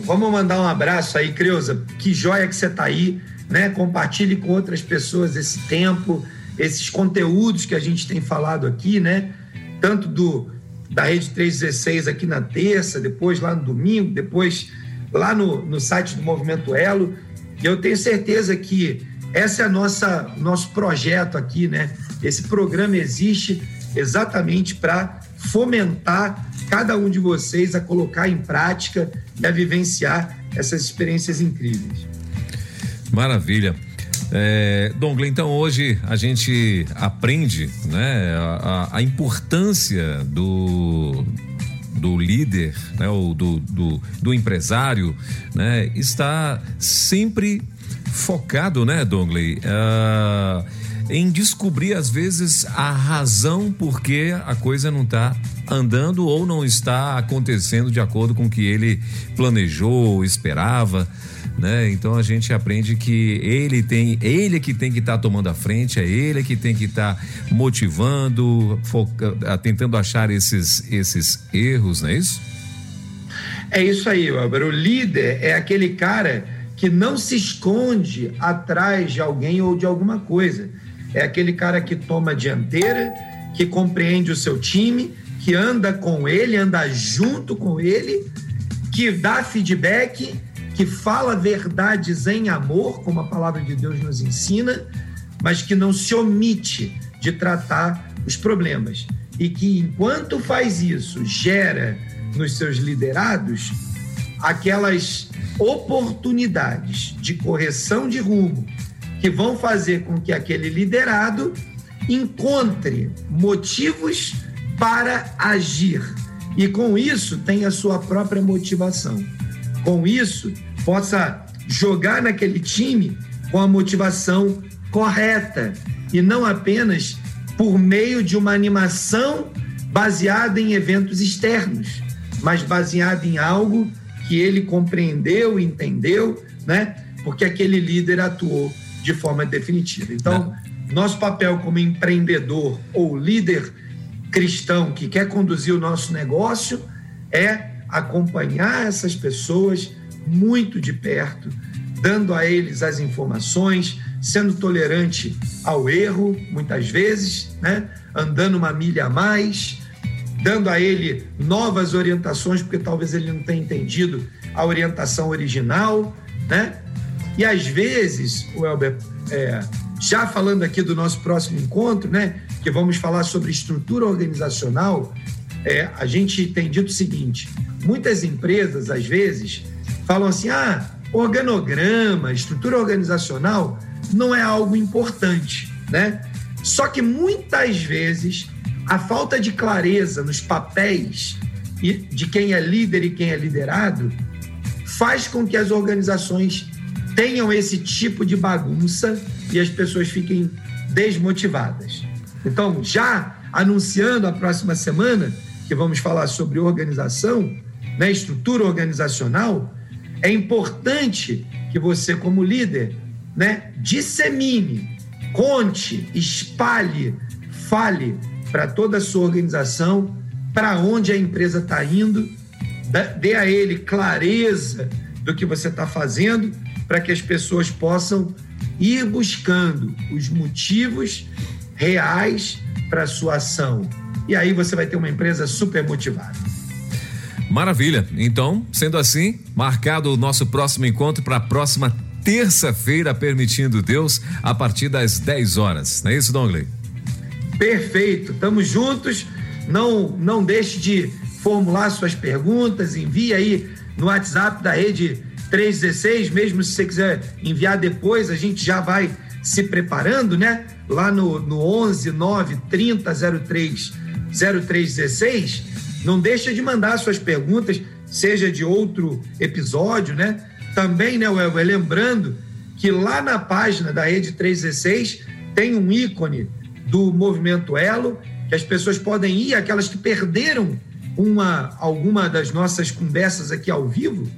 vamos mandar um abraço aí, Creuza. Que joia que você está aí né? Compartilhe com outras pessoas esse tempo, esses conteúdos que a gente tem falado aqui, né? Tanto do da Rede 316 aqui na terça, depois lá no domingo, depois lá no, no site do Movimento Elo. E eu tenho certeza que essa é a nossa nosso projeto aqui, né? Esse programa existe exatamente para fomentar cada um de vocês a colocar em prática e a vivenciar essas experiências incríveis. Maravilha. É, Dongle, então hoje a gente aprende né, a, a importância do, do líder, né, ou do, do, do empresário, né, está sempre focado, né, Dongley, uh, em descobrir às vezes a razão por que a coisa não está andando ou não está acontecendo de acordo com o que ele planejou, esperava. Né? Então a gente aprende que ele tem, ele é que tem que estar tá tomando a frente, é ele que tem que estar tá motivando, foca, tentando achar esses, esses erros, não é isso? É isso aí, Weber. O líder é aquele cara que não se esconde atrás de alguém ou de alguma coisa. É aquele cara que toma a dianteira, que compreende o seu time, que anda com ele, anda junto com ele, que dá feedback, que fala verdades em amor, como a palavra de Deus nos ensina, mas que não se omite de tratar os problemas. E que enquanto faz isso, gera nos seus liderados aquelas oportunidades de correção de rumo que vão fazer com que aquele liderado encontre motivos para agir e com isso tenha sua própria motivação. Com isso, possa jogar naquele time com a motivação correta e não apenas por meio de uma animação baseada em eventos externos, mas baseada em algo que ele compreendeu, entendeu, né? Porque aquele líder atuou de forma definitiva. Então, nosso papel como empreendedor ou líder cristão que quer conduzir o nosso negócio é acompanhar essas pessoas muito de perto, dando a eles as informações, sendo tolerante ao erro, muitas vezes, né? andando uma milha a mais, dando a ele novas orientações, porque talvez ele não tenha entendido a orientação original, né? E às vezes, o Elber, é, já falando aqui do nosso próximo encontro, né, que vamos falar sobre estrutura organizacional, é, a gente tem dito o seguinte: muitas empresas, às vezes, falam assim, ah, organograma, estrutura organizacional não é algo importante, né? Só que muitas vezes a falta de clareza nos papéis de quem é líder e quem é liderado faz com que as organizações tenham esse tipo de bagunça e as pessoas fiquem desmotivadas. Então, já anunciando a próxima semana, que vamos falar sobre organização, né, estrutura organizacional, é importante que você, como líder, né, dissemine, conte, espalhe, fale para toda a sua organização, para onde a empresa está indo, dê a ele clareza do que você está fazendo, para que as pessoas possam ir buscando os motivos reais para a sua ação. E aí você vai ter uma empresa super motivada. Maravilha. Então, sendo assim, marcado o nosso próximo encontro para a próxima terça-feira, permitindo Deus, a partir das 10 horas. Não é isso, Dongley? Perfeito, estamos juntos. Não, não deixe de formular suas perguntas, envie aí no WhatsApp da rede 316, mesmo se você quiser enviar depois, a gente já vai se preparando, né? Lá no, no 11 9 30 03 0316. Não deixa de mandar suas perguntas, seja de outro episódio, né? Também, né, Welber, lembrando que lá na página da Rede 316 tem um ícone do movimento Elo, que as pessoas podem ir, aquelas que perderam uma alguma das nossas conversas aqui ao vivo,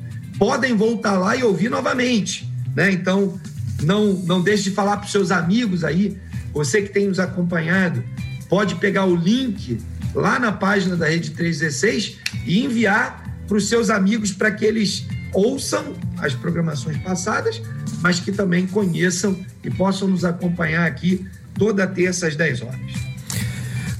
podem voltar lá e ouvir novamente, né? Então, não não deixe de falar para os seus amigos aí, você que tem nos acompanhado, pode pegar o link lá na página da Rede 316 e enviar para os seus amigos para que eles ouçam as programações passadas, mas que também conheçam e possam nos acompanhar aqui toda terça às 10 horas.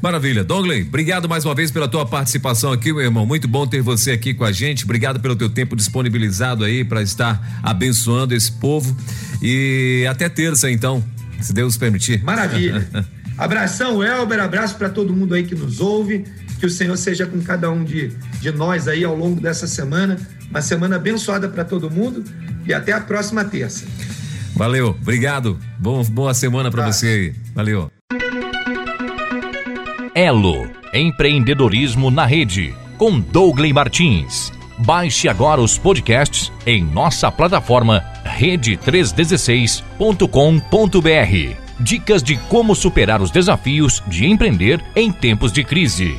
Maravilha. Douglas, obrigado mais uma vez pela tua participação aqui, meu irmão. Muito bom ter você aqui com a gente. Obrigado pelo teu tempo disponibilizado aí para estar abençoando esse povo. E até terça, então, se Deus permitir. Maravilha. Abração, Elber. Abraço para todo mundo aí que nos ouve. Que o Senhor seja com cada um de, de nós aí ao longo dessa semana. Uma semana abençoada para todo mundo. E até a próxima terça. Valeu, obrigado. Bom, boa semana para você aí. Valeu. Elo, empreendedorismo na rede, com Douglas Martins. Baixe agora os podcasts em nossa plataforma rede316.com.br. Dicas de como superar os desafios de empreender em tempos de crise.